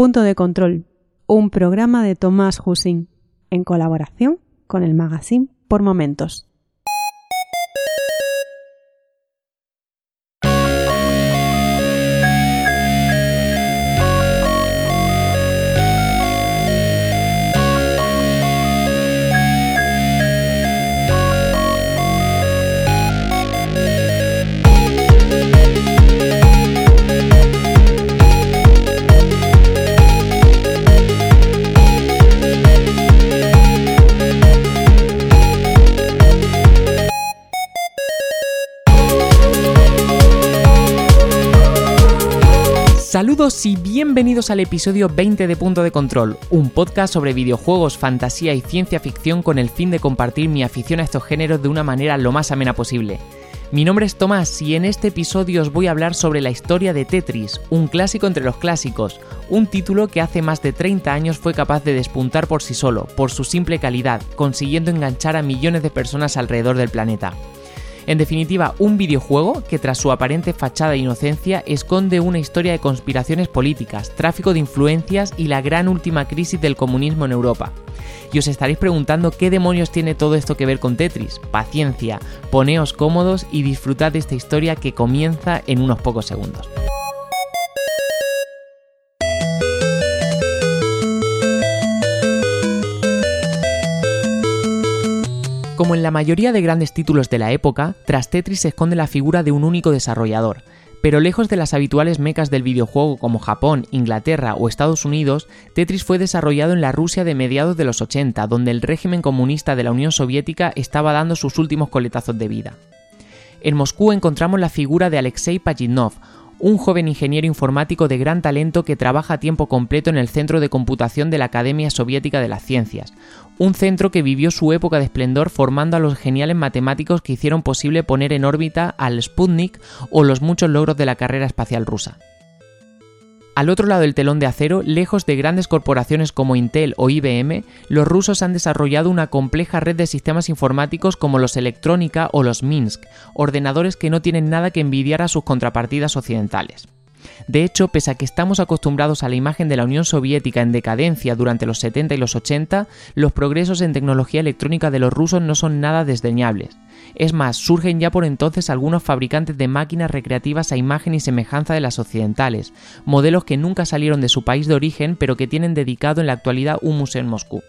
Punto de Control, un programa de Tomás Husin, en colaboración con el magazine Por Momentos. Saludos y bienvenidos al episodio 20 de Punto de Control, un podcast sobre videojuegos, fantasía y ciencia ficción con el fin de compartir mi afición a estos géneros de una manera lo más amena posible. Mi nombre es Tomás y en este episodio os voy a hablar sobre la historia de Tetris, un clásico entre los clásicos, un título que hace más de 30 años fue capaz de despuntar por sí solo, por su simple calidad, consiguiendo enganchar a millones de personas alrededor del planeta. En definitiva, un videojuego que tras su aparente fachada de inocencia esconde una historia de conspiraciones políticas, tráfico de influencias y la gran última crisis del comunismo en Europa. Y os estaréis preguntando qué demonios tiene todo esto que ver con Tetris. Paciencia, poneos cómodos y disfrutad de esta historia que comienza en unos pocos segundos. Como en la mayoría de grandes títulos de la época, tras Tetris se esconde la figura de un único desarrollador, pero lejos de las habituales mecas del videojuego como Japón, Inglaterra o Estados Unidos, Tetris fue desarrollado en la Rusia de mediados de los 80, donde el régimen comunista de la Unión Soviética estaba dando sus últimos coletazos de vida. En Moscú encontramos la figura de Alexei Pajitnov, un joven ingeniero informático de gran talento que trabaja a tiempo completo en el Centro de Computación de la Academia Soviética de las Ciencias, un centro que vivió su época de esplendor formando a los geniales matemáticos que hicieron posible poner en órbita al Sputnik o los muchos logros de la carrera espacial rusa. Al otro lado del telón de acero, lejos de grandes corporaciones como Intel o IBM, los rusos han desarrollado una compleja red de sistemas informáticos como los Electrónica o los Minsk, ordenadores que no tienen nada que envidiar a sus contrapartidas occidentales. De hecho, pese a que estamos acostumbrados a la imagen de la Unión Soviética en decadencia durante los 70 y los 80, los progresos en tecnología electrónica de los rusos no son nada desdeñables. Es más, surgen ya por entonces algunos fabricantes de máquinas recreativas a imagen y semejanza de las occidentales, modelos que nunca salieron de su país de origen pero que tienen dedicado en la actualidad un museo en Moscú.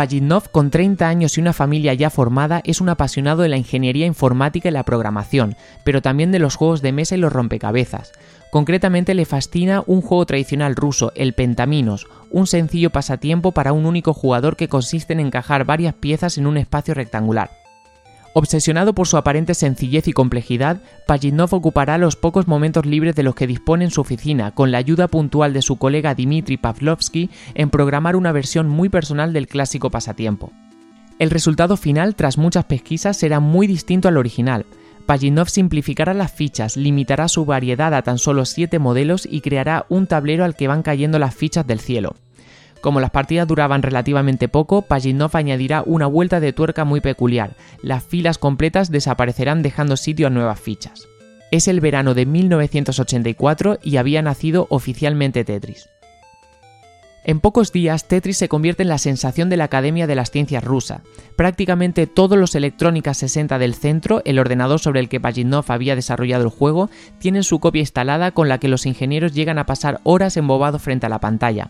Pajitnov, con 30 años y una familia ya formada, es un apasionado de la ingeniería informática y la programación, pero también de los juegos de mesa y los rompecabezas. Concretamente le fascina un juego tradicional ruso, el Pentaminos, un sencillo pasatiempo para un único jugador que consiste en encajar varias piezas en un espacio rectangular. Obsesionado por su aparente sencillez y complejidad, Pajitnov ocupará los pocos momentos libres de los que dispone en su oficina, con la ayuda puntual de su colega Dmitry Pavlovsky, en programar una versión muy personal del clásico pasatiempo. El resultado final, tras muchas pesquisas, será muy distinto al original. Pajitnov simplificará las fichas, limitará su variedad a tan solo 7 modelos y creará un tablero al que van cayendo las fichas del cielo. Como las partidas duraban relativamente poco, Pajitnov añadirá una vuelta de tuerca muy peculiar. Las filas completas desaparecerán dejando sitio a nuevas fichas. Es el verano de 1984 y había nacido oficialmente Tetris. En pocos días, Tetris se convierte en la sensación de la Academia de las Ciencias rusa. Prácticamente todos los Electrónica 60 del centro, el ordenador sobre el que Pajitnov había desarrollado el juego, tienen su copia instalada con la que los ingenieros llegan a pasar horas embobados frente a la pantalla.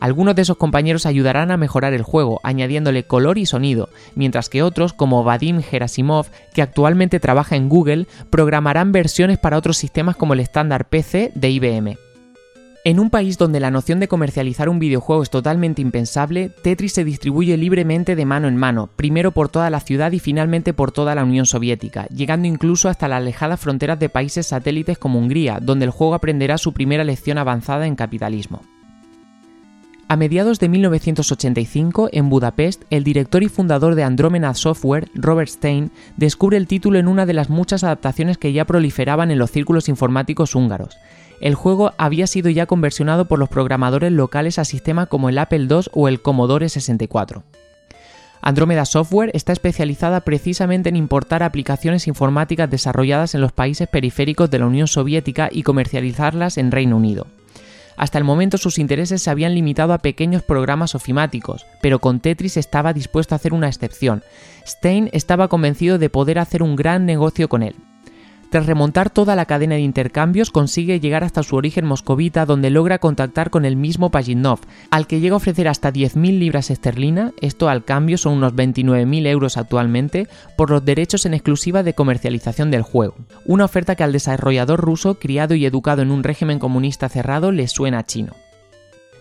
Algunos de esos compañeros ayudarán a mejorar el juego, añadiéndole color y sonido, mientras que otros, como Vadim Gerasimov, que actualmente trabaja en Google, programarán versiones para otros sistemas como el estándar PC de IBM. En un país donde la noción de comercializar un videojuego es totalmente impensable, Tetris se distribuye libremente de mano en mano, primero por toda la ciudad y finalmente por toda la Unión Soviética, llegando incluso hasta las alejadas fronteras de países satélites como Hungría, donde el juego aprenderá su primera lección avanzada en capitalismo. A mediados de 1985, en Budapest, el director y fundador de Andromeda Software, Robert Stein, descubre el título en una de las muchas adaptaciones que ya proliferaban en los círculos informáticos húngaros. El juego había sido ya conversionado por los programadores locales a sistemas como el Apple II o el Commodore 64. Andromeda Software está especializada precisamente en importar aplicaciones informáticas desarrolladas en los países periféricos de la Unión Soviética y comercializarlas en Reino Unido. Hasta el momento sus intereses se habían limitado a pequeños programas ofimáticos, pero con Tetris estaba dispuesto a hacer una excepción. Stein estaba convencido de poder hacer un gran negocio con él. Tras remontar toda la cadena de intercambios, consigue llegar hasta su origen moscovita, donde logra contactar con el mismo Pajitnov, al que llega a ofrecer hasta 10.000 libras esterlina, esto al cambio son unos 29.000 euros actualmente, por los derechos en exclusiva de comercialización del juego. Una oferta que al desarrollador ruso, criado y educado en un régimen comunista cerrado, le suena chino.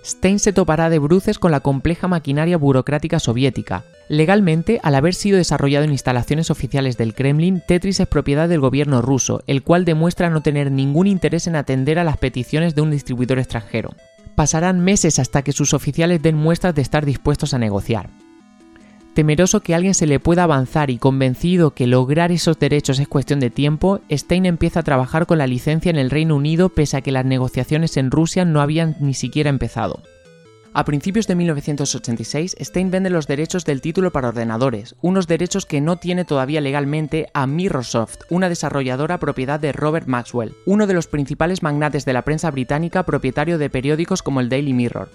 Stein se topará de bruces con la compleja maquinaria burocrática soviética, Legalmente, al haber sido desarrollado en instalaciones oficiales del Kremlin, Tetris es propiedad del gobierno ruso, el cual demuestra no tener ningún interés en atender a las peticiones de un distribuidor extranjero. Pasarán meses hasta que sus oficiales den muestras de estar dispuestos a negociar. Temeroso que alguien se le pueda avanzar y convencido que lograr esos derechos es cuestión de tiempo, Stein empieza a trabajar con la licencia en el Reino Unido pese a que las negociaciones en Rusia no habían ni siquiera empezado. A principios de 1986, Stein vende los derechos del título para ordenadores, unos derechos que no tiene todavía legalmente a Mirrorsoft, una desarrolladora propiedad de Robert Maxwell, uno de los principales magnates de la prensa británica propietario de periódicos como el Daily Mirror.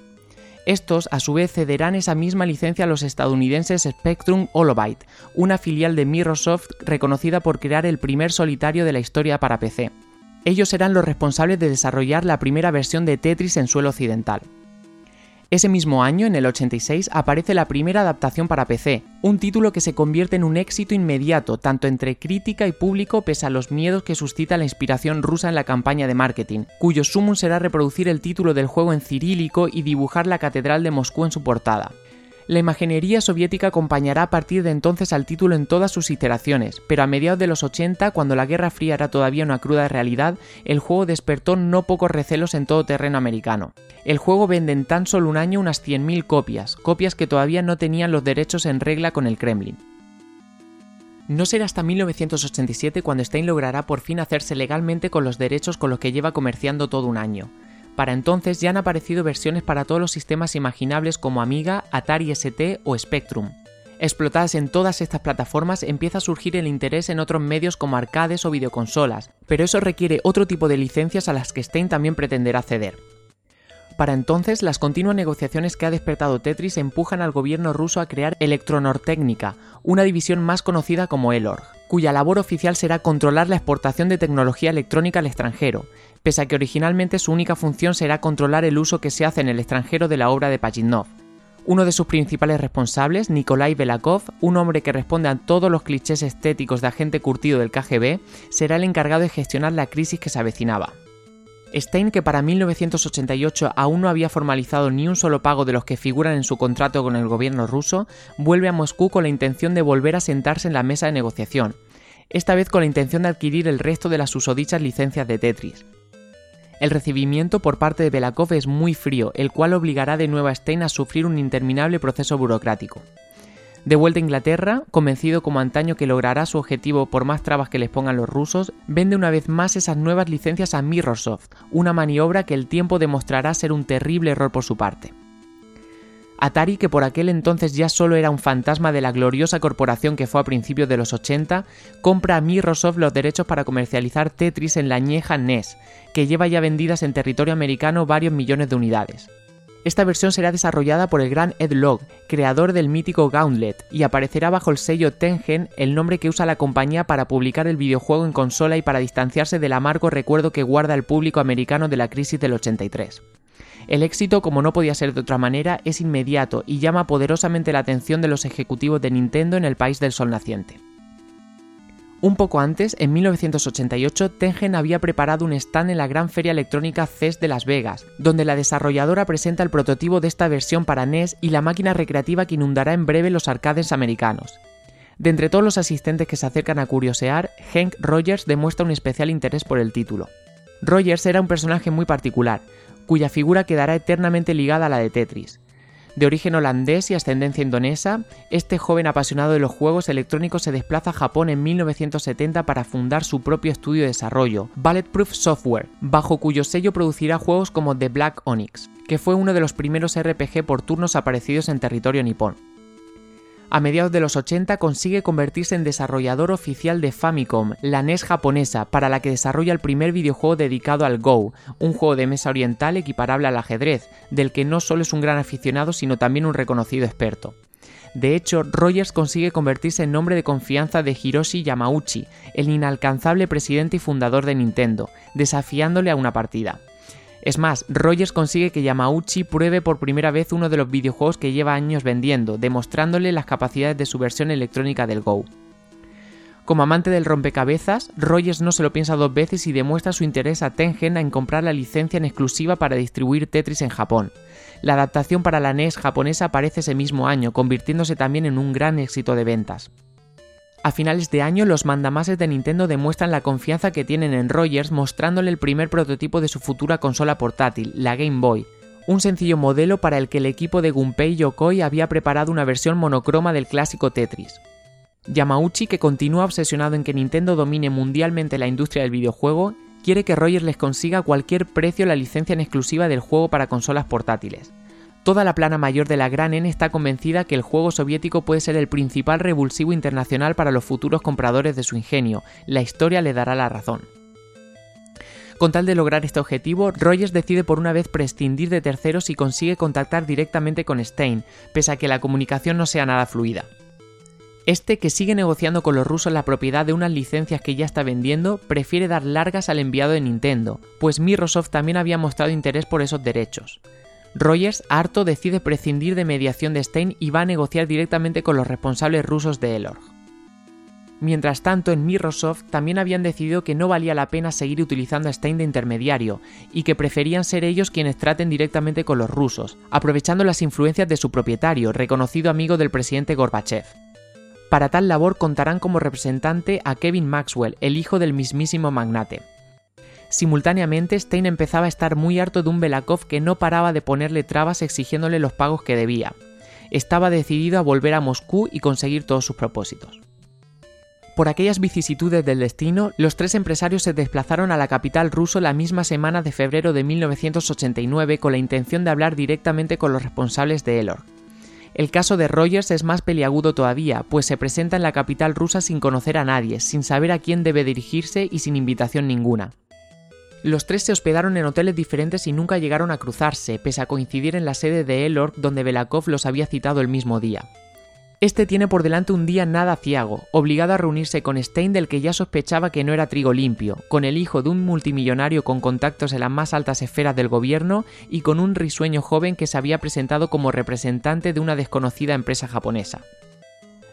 Estos, a su vez, cederán esa misma licencia a los estadounidenses Spectrum Holobyte, una filial de Mirrorsoft reconocida por crear el primer solitario de la historia para PC. Ellos serán los responsables de desarrollar la primera versión de Tetris en suelo occidental. Ese mismo año, en el 86, aparece la primera adaptación para PC, un título que se convierte en un éxito inmediato, tanto entre crítica y público pese a los miedos que suscita la inspiración rusa en la campaña de marketing, cuyo sumum será reproducir el título del juego en cirílico y dibujar la Catedral de Moscú en su portada. La imaginería soviética acompañará a partir de entonces al título en todas sus iteraciones, pero a mediados de los 80, cuando la Guerra Fría era todavía una cruda realidad, el juego despertó no pocos recelos en todo terreno americano. El juego vende en tan solo un año unas 100.000 copias, copias que todavía no tenían los derechos en regla con el Kremlin. No será hasta 1987 cuando Stein logrará por fin hacerse legalmente con los derechos con los que lleva comerciando todo un año. Para entonces ya han aparecido versiones para todos los sistemas imaginables como Amiga, Atari ST o Spectrum. Explotadas en todas estas plataformas empieza a surgir el interés en otros medios como arcades o videoconsolas, pero eso requiere otro tipo de licencias a las que Stein también pretenderá ceder. Para entonces, las continuas negociaciones que ha despertado Tetris empujan al gobierno ruso a crear Electronortécnica, una división más conocida como ELORG, cuya labor oficial será controlar la exportación de tecnología electrónica al extranjero, pese a que originalmente su única función será controlar el uso que se hace en el extranjero de la obra de Pajitnov. Uno de sus principales responsables, Nikolai Belakov, un hombre que responde a todos los clichés estéticos de agente curtido del KGB, será el encargado de gestionar la crisis que se avecinaba. Stein, que para 1988 aún no había formalizado ni un solo pago de los que figuran en su contrato con el gobierno ruso, vuelve a Moscú con la intención de volver a sentarse en la mesa de negociación, esta vez con la intención de adquirir el resto de las susodichas licencias de Tetris. El recibimiento por parte de Belakov es muy frío, el cual obligará de nuevo a Stein a sufrir un interminable proceso burocrático. De vuelta a Inglaterra, convencido como antaño que logrará su objetivo por más trabas que les pongan los rusos, vende una vez más esas nuevas licencias a Mirrorsoft, una maniobra que el tiempo demostrará ser un terrible error por su parte. Atari, que por aquel entonces ya solo era un fantasma de la gloriosa corporación que fue a principios de los 80, compra a Mirrorsoft los derechos para comercializar Tetris en la añeja NES, que lleva ya vendidas en territorio americano varios millones de unidades. Esta versión será desarrollada por el gran Ed Log, creador del mítico Gauntlet, y aparecerá bajo el sello Tengen, el nombre que usa la compañía para publicar el videojuego en consola y para distanciarse del amargo recuerdo que guarda el público americano de la crisis del 83. El éxito, como no podía ser de otra manera, es inmediato y llama poderosamente la atención de los ejecutivos de Nintendo en el país del sol naciente. Un poco antes, en 1988, Tengen había preparado un stand en la gran feria electrónica CES de Las Vegas, donde la desarrolladora presenta el prototipo de esta versión para NES y la máquina recreativa que inundará en breve los arcades americanos. De entre todos los asistentes que se acercan a curiosear, Hank Rogers demuestra un especial interés por el título. Rogers era un personaje muy particular, cuya figura quedará eternamente ligada a la de Tetris. De origen holandés y ascendencia indonesa, este joven apasionado de los juegos electrónicos se desplaza a Japón en 1970 para fundar su propio estudio de desarrollo, Bulletproof Software, bajo cuyo sello producirá juegos como The Black Onyx, que fue uno de los primeros RPG por turnos aparecidos en territorio nipón. A mediados de los 80 consigue convertirse en desarrollador oficial de Famicom, la NES japonesa, para la que desarrolla el primer videojuego dedicado al Go, un juego de mesa oriental equiparable al ajedrez, del que no solo es un gran aficionado sino también un reconocido experto. De hecho, Rogers consigue convertirse en nombre de confianza de Hiroshi Yamauchi, el inalcanzable presidente y fundador de Nintendo, desafiándole a una partida. Es más, Rogers consigue que Yamauchi pruebe por primera vez uno de los videojuegos que lleva años vendiendo, demostrándole las capacidades de su versión electrónica del Go. Como amante del rompecabezas, Rogers no se lo piensa dos veces y demuestra su interés a Tengen en comprar la licencia en exclusiva para distribuir Tetris en Japón. La adaptación para la NES japonesa aparece ese mismo año, convirtiéndose también en un gran éxito de ventas. A finales de año, los mandamases de Nintendo demuestran la confianza que tienen en Rogers mostrándole el primer prototipo de su futura consola portátil, la Game Boy, un sencillo modelo para el que el equipo de Gunpei Yokoi había preparado una versión monocroma del clásico Tetris. Yamauchi, que continúa obsesionado en que Nintendo domine mundialmente la industria del videojuego, quiere que Rogers les consiga a cualquier precio la licencia en exclusiva del juego para consolas portátiles. Toda la plana mayor de la Gran N está convencida que el juego soviético puede ser el principal revulsivo internacional para los futuros compradores de su ingenio. La historia le dará la razón. Con tal de lograr este objetivo, Rogers decide por una vez prescindir de terceros y consigue contactar directamente con Stein, pese a que la comunicación no sea nada fluida. Este, que sigue negociando con los rusos la propiedad de unas licencias que ya está vendiendo, prefiere dar largas al enviado de Nintendo, pues Microsoft también había mostrado interés por esos derechos. Rogers, harto, decide prescindir de mediación de Stein y va a negociar directamente con los responsables rusos de Elorg. Mientras tanto, en Microsoft también habían decidido que no valía la pena seguir utilizando a Stein de intermediario y que preferían ser ellos quienes traten directamente con los rusos, aprovechando las influencias de su propietario, reconocido amigo del presidente Gorbachev. Para tal labor contarán como representante a Kevin Maxwell, el hijo del mismísimo magnate. Simultáneamente, Stein empezaba a estar muy harto de un Belakov que no paraba de ponerle trabas exigiéndole los pagos que debía. Estaba decidido a volver a Moscú y conseguir todos sus propósitos. Por aquellas vicisitudes del destino, los tres empresarios se desplazaron a la capital ruso la misma semana de febrero de 1989 con la intención de hablar directamente con los responsables de Elor. El caso de Rogers es más peliagudo todavía, pues se presenta en la capital rusa sin conocer a nadie, sin saber a quién debe dirigirse y sin invitación ninguna. Los tres se hospedaron en hoteles diferentes y nunca llegaron a cruzarse, pese a coincidir en la sede de Elorg donde Belakov los había citado el mismo día. Este tiene por delante un día nada ciago, obligado a reunirse con Stein del que ya sospechaba que no era trigo limpio, con el hijo de un multimillonario con contactos en las más altas esferas del gobierno y con un risueño joven que se había presentado como representante de una desconocida empresa japonesa.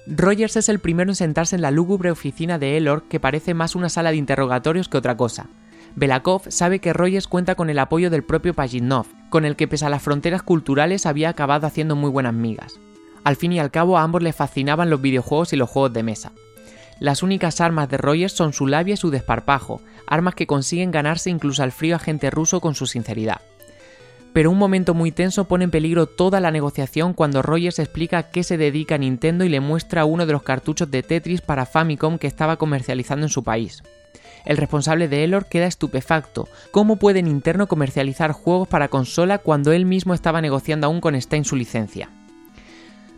Rogers es el primero en sentarse en la lúgubre oficina de Elor que parece más una sala de interrogatorios que otra cosa. Belakov sabe que Rogers cuenta con el apoyo del propio Pajitnov, con el que pese a las fronteras culturales había acabado haciendo muy buenas migas. Al fin y al cabo a ambos les fascinaban los videojuegos y los juegos de mesa. Las únicas armas de Rogers son su labia y su desparpajo, armas que consiguen ganarse incluso al frío agente ruso con su sinceridad. Pero un momento muy tenso pone en peligro toda la negociación cuando Rogers explica a qué se dedica Nintendo y le muestra uno de los cartuchos de Tetris para Famicom que estaba comercializando en su país. El responsable de Elor queda estupefacto. ¿Cómo puede Nintendo comercializar juegos para consola cuando él mismo estaba negociando aún con Stein su licencia?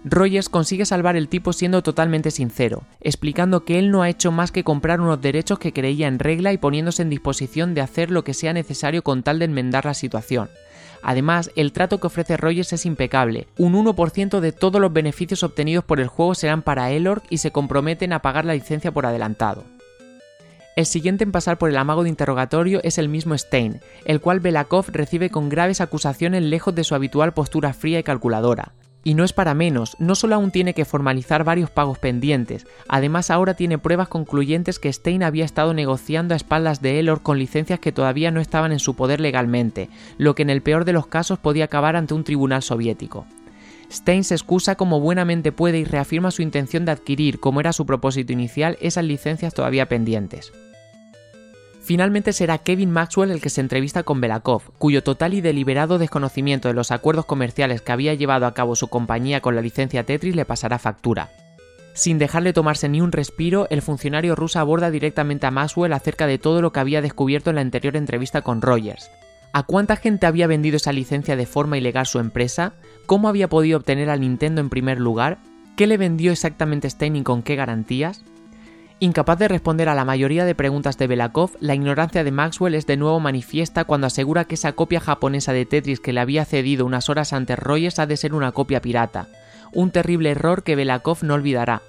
Rogers consigue salvar el tipo siendo totalmente sincero, explicando que él no ha hecho más que comprar unos derechos que creía en regla y poniéndose en disposición de hacer lo que sea necesario con tal de enmendar la situación. Además, el trato que ofrece Rogers es impecable. Un 1% de todos los beneficios obtenidos por el juego serán para Elorg y se comprometen a pagar la licencia por adelantado. El siguiente en pasar por el amago de interrogatorio es el mismo Stein, el cual Belakov recibe con graves acusaciones lejos de su habitual postura fría y calculadora. Y no es para menos, no solo aún tiene que formalizar varios pagos pendientes, además ahora tiene pruebas concluyentes que Stein había estado negociando a espaldas de Elor con licencias que todavía no estaban en su poder legalmente, lo que en el peor de los casos podía acabar ante un tribunal soviético. Stein se excusa como buenamente puede y reafirma su intención de adquirir, como era su propósito inicial, esas licencias todavía pendientes. Finalmente será Kevin Maxwell el que se entrevista con Belakov, cuyo total y deliberado desconocimiento de los acuerdos comerciales que había llevado a cabo su compañía con la licencia Tetris le pasará factura. Sin dejarle tomarse ni un respiro, el funcionario ruso aborda directamente a Maxwell acerca de todo lo que había descubierto en la anterior entrevista con Rogers. ¿A cuánta gente había vendido esa licencia de forma ilegal su empresa? ¿Cómo había podido obtener a Nintendo en primer lugar? ¿Qué le vendió exactamente Stein y con qué garantías? Incapaz de responder a la mayoría de preguntas de Belakov, la ignorancia de Maxwell es de nuevo manifiesta cuando asegura que esa copia japonesa de Tetris que le había cedido unas horas antes Rogers ha de ser una copia pirata. Un terrible error que Belakov no olvidará.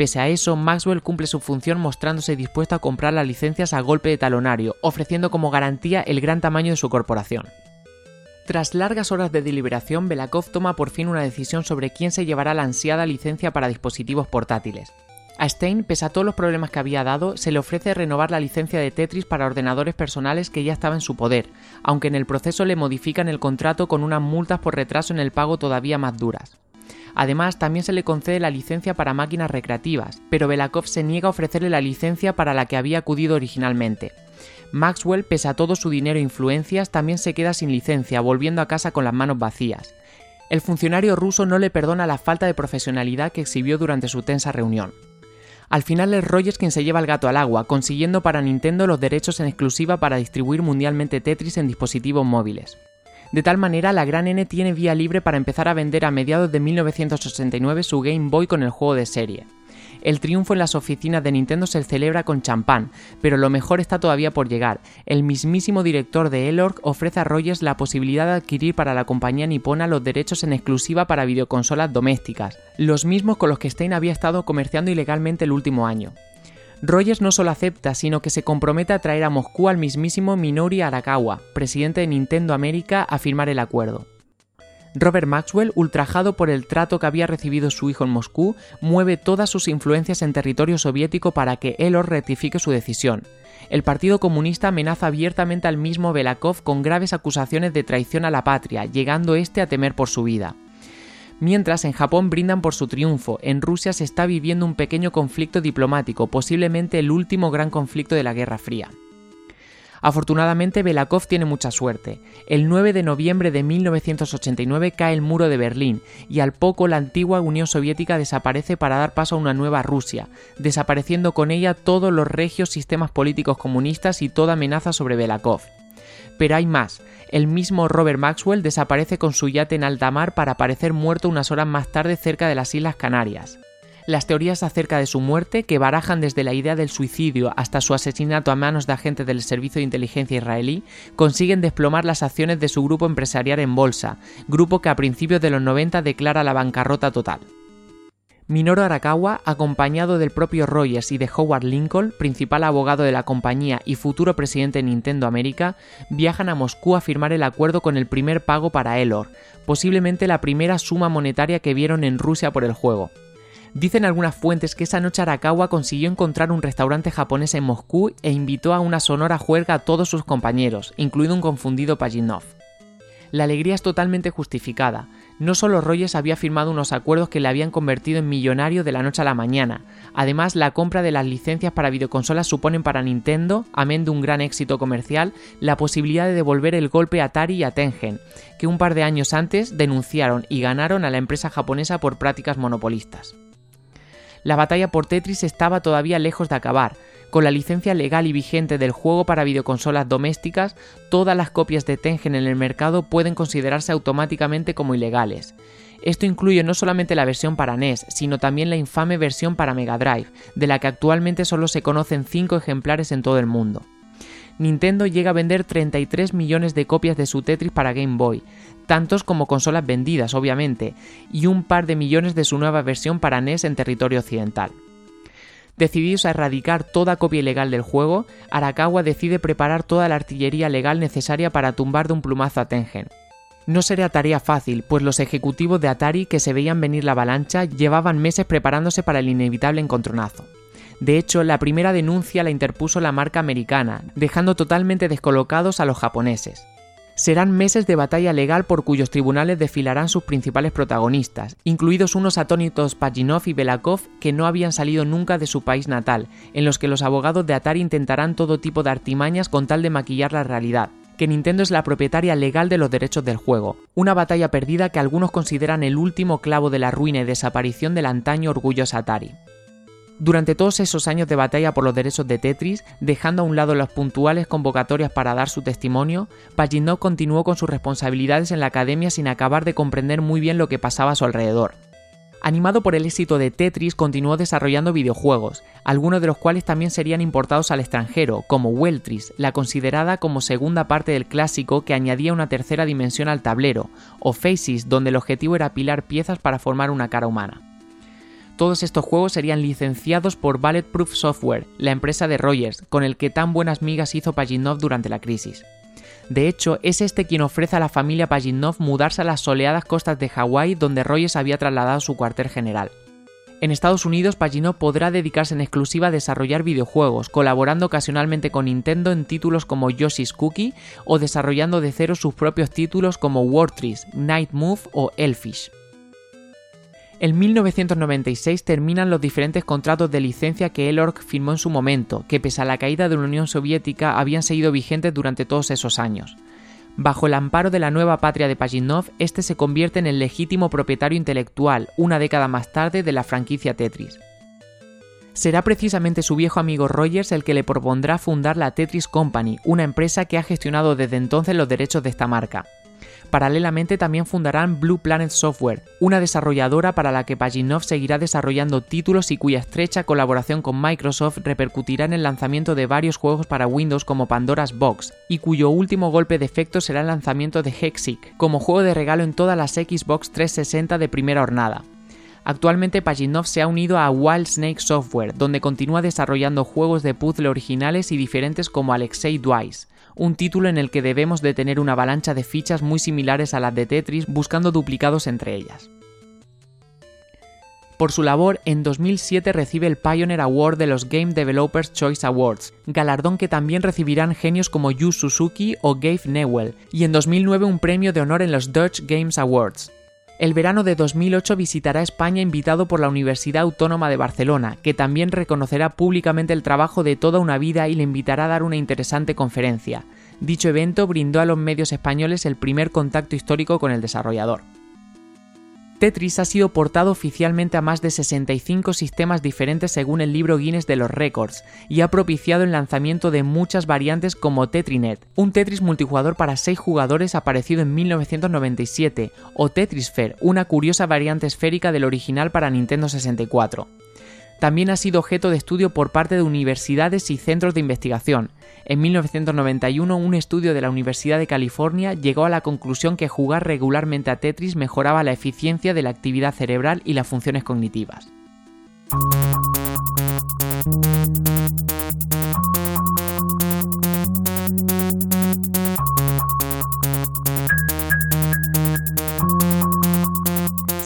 Pese a eso, Maxwell cumple su función mostrándose dispuesto a comprar las licencias a golpe de talonario, ofreciendo como garantía el gran tamaño de su corporación. Tras largas horas de deliberación, Belakov toma por fin una decisión sobre quién se llevará la ansiada licencia para dispositivos portátiles. A Stein, pese a todos los problemas que había dado, se le ofrece renovar la licencia de Tetris para ordenadores personales que ya estaba en su poder, aunque en el proceso le modifican el contrato con unas multas por retraso en el pago todavía más duras. Además, también se le concede la licencia para máquinas recreativas, pero Belakov se niega a ofrecerle la licencia para la que había acudido originalmente. Maxwell, pese a todo su dinero e influencias, también se queda sin licencia, volviendo a casa con las manos vacías. El funcionario ruso no le perdona la falta de profesionalidad que exhibió durante su tensa reunión. Al final es Rogers quien se lleva el gato al agua, consiguiendo para Nintendo los derechos en exclusiva para distribuir mundialmente Tetris en dispositivos móviles. De tal manera, la Gran N tiene vía libre para empezar a vender a mediados de 1989 su Game Boy con el juego de serie. El triunfo en las oficinas de Nintendo se celebra con champán, pero lo mejor está todavía por llegar. El mismísimo director de Elorg ofrece a Rogers la posibilidad de adquirir para la compañía nipona los derechos en exclusiva para videoconsolas domésticas, los mismos con los que Stein había estado comerciando ilegalmente el último año. Rogers no solo acepta, sino que se compromete a traer a Moscú al mismísimo Minori Arakawa, presidente de Nintendo América, a firmar el acuerdo. Robert Maxwell, ultrajado por el trato que había recibido su hijo en Moscú, mueve todas sus influencias en territorio soviético para que Elor rectifique su decisión. El Partido Comunista amenaza abiertamente al mismo Belakov con graves acusaciones de traición a la patria, llegando este a temer por su vida. Mientras en Japón brindan por su triunfo, en Rusia se está viviendo un pequeño conflicto diplomático, posiblemente el último gran conflicto de la Guerra Fría. Afortunadamente, Belakov tiene mucha suerte. El 9 de noviembre de 1989 cae el muro de Berlín y al poco la antigua Unión Soviética desaparece para dar paso a una nueva Rusia, desapareciendo con ella todos los regios sistemas políticos comunistas y toda amenaza sobre Belakov. Pero hay más. El mismo Robert Maxwell desaparece con su yate en alta mar para aparecer muerto unas horas más tarde cerca de las Islas Canarias. Las teorías acerca de su muerte, que barajan desde la idea del suicidio hasta su asesinato a manos de agentes del Servicio de Inteligencia israelí, consiguen desplomar las acciones de su grupo empresarial en bolsa, grupo que a principios de los 90 declara la bancarrota total. Minoru Arakawa, acompañado del propio Rogers y de Howard Lincoln, principal abogado de la compañía y futuro presidente de Nintendo América, viajan a Moscú a firmar el acuerdo con el primer pago para Elor, posiblemente la primera suma monetaria que vieron en Rusia por el juego. Dicen algunas fuentes que esa noche Arakawa consiguió encontrar un restaurante japonés en Moscú e invitó a una sonora juerga a todos sus compañeros, incluido un confundido Pajinov. La alegría es totalmente justificada. No solo Rogers había firmado unos acuerdos que le habían convertido en millonario de la noche a la mañana, además la compra de las licencias para videoconsolas suponen para Nintendo, amén de un gran éxito comercial, la posibilidad de devolver el golpe a Atari y a Tengen, que un par de años antes denunciaron y ganaron a la empresa japonesa por prácticas monopolistas la batalla por Tetris estaba todavía lejos de acabar. Con la licencia legal y vigente del juego para videoconsolas domésticas, todas las copias de Tengen en el mercado pueden considerarse automáticamente como ilegales. Esto incluye no solamente la versión para NES, sino también la infame versión para Mega Drive, de la que actualmente solo se conocen 5 ejemplares en todo el mundo. Nintendo llega a vender 33 millones de copias de su Tetris para Game Boy, tantos como consolas vendidas, obviamente, y un par de millones de su nueva versión para NES en territorio occidental. Decididos a erradicar toda copia ilegal del juego, Arakawa decide preparar toda la artillería legal necesaria para tumbar de un plumazo a Tengen. No sería tarea fácil, pues los ejecutivos de Atari que se veían venir la avalancha llevaban meses preparándose para el inevitable encontronazo. De hecho, la primera denuncia la interpuso la marca americana, dejando totalmente descolocados a los japoneses serán meses de batalla legal por cuyos tribunales desfilarán sus principales protagonistas, incluidos unos atónitos Pajinov y Belakov que no habían salido nunca de su país natal, en los que los abogados de Atari intentarán todo tipo de artimañas con tal de maquillar la realidad que Nintendo es la propietaria legal de los derechos del juego, una batalla perdida que algunos consideran el último clavo de la ruina y desaparición del antaño orgulloso Atari. Durante todos esos años de batalla por los derechos de Tetris, dejando a un lado las puntuales convocatorias para dar su testimonio, Pajitnov continuó con sus responsabilidades en la academia sin acabar de comprender muy bien lo que pasaba a su alrededor. Animado por el éxito de Tetris, continuó desarrollando videojuegos, algunos de los cuales también serían importados al extranjero, como Weltris, la considerada como segunda parte del clásico que añadía una tercera dimensión al tablero, o Faces, donde el objetivo era apilar piezas para formar una cara humana. Todos estos juegos serían licenciados por Bulletproof Software, la empresa de Rogers, con el que tan buenas migas hizo Pajitnov durante la crisis. De hecho, es este quien ofrece a la familia Pajitnov mudarse a las soleadas costas de Hawái donde Rogers había trasladado su cuartel general. En Estados Unidos, Pajitnov podrá dedicarse en exclusiva a desarrollar videojuegos, colaborando ocasionalmente con Nintendo en títulos como Yoshi's Cookie o desarrollando de cero sus propios títulos como War Night Move o Elfish. En 1996 terminan los diferentes contratos de licencia que Elorg firmó en su momento, que pese a la caída de la Unión Soviética habían seguido vigentes durante todos esos años. Bajo el amparo de la nueva patria de Pajitnov, este se convierte en el legítimo propietario intelectual, una década más tarde, de la franquicia Tetris. Será precisamente su viejo amigo Rogers el que le propondrá fundar la Tetris Company, una empresa que ha gestionado desde entonces los derechos de esta marca. Paralelamente también fundarán Blue Planet Software, una desarrolladora para la que Pajitnov seguirá desarrollando títulos y cuya estrecha colaboración con Microsoft repercutirá en el lanzamiento de varios juegos para Windows como Pandora's Box, y cuyo último golpe de efecto será el lanzamiento de Hexic, como juego de regalo en todas las Xbox 360 de primera hornada. Actualmente Pajitnov se ha unido a Wild Snake Software, donde continúa desarrollando juegos de puzzle originales y diferentes como Alexei Dwys un título en el que debemos de tener una avalancha de fichas muy similares a las de Tetris buscando duplicados entre ellas. Por su labor, en 2007 recibe el Pioneer Award de los Game Developers Choice Awards, galardón que también recibirán genios como Yu Suzuki o Gabe Newell, y en 2009 un premio de honor en los Dutch Games Awards. El verano de 2008 visitará España invitado por la Universidad Autónoma de Barcelona, que también reconocerá públicamente el trabajo de toda una vida y le invitará a dar una interesante conferencia. Dicho evento brindó a los medios españoles el primer contacto histórico con el desarrollador. Tetris ha sido portado oficialmente a más de 65 sistemas diferentes según el libro Guinness de los Récords y ha propiciado el lanzamiento de muchas variantes como Tetrinet, un Tetris multijugador para 6 jugadores aparecido en 1997, o Tetrisfer, una curiosa variante esférica del original para Nintendo 64 también ha sido objeto de estudio por parte de universidades y centros de investigación. En 1991, un estudio de la Universidad de California llegó a la conclusión que jugar regularmente a Tetris mejoraba la eficiencia de la actividad cerebral y las funciones cognitivas.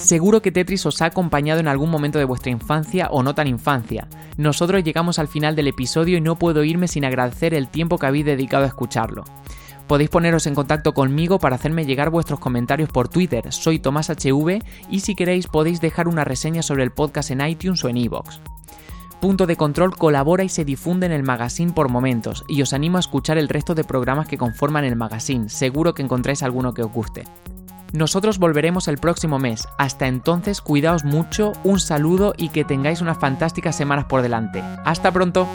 Seguro que Tetris os ha acompañado en algún momento de vuestra infancia o no tan infancia. Nosotros llegamos al final del episodio y no puedo irme sin agradecer el tiempo que habéis dedicado a escucharlo. Podéis poneros en contacto conmigo para hacerme llegar vuestros comentarios por Twitter, soy Tomás HV y si queréis podéis dejar una reseña sobre el podcast en iTunes o en iVoox. Punto de Control colabora y se difunde en el magazine por momentos y os animo a escuchar el resto de programas que conforman el magazine, seguro que encontráis alguno que os guste. Nosotros volveremos el próximo mes. Hasta entonces, cuidaos mucho, un saludo y que tengáis unas fantásticas semanas por delante. Hasta pronto.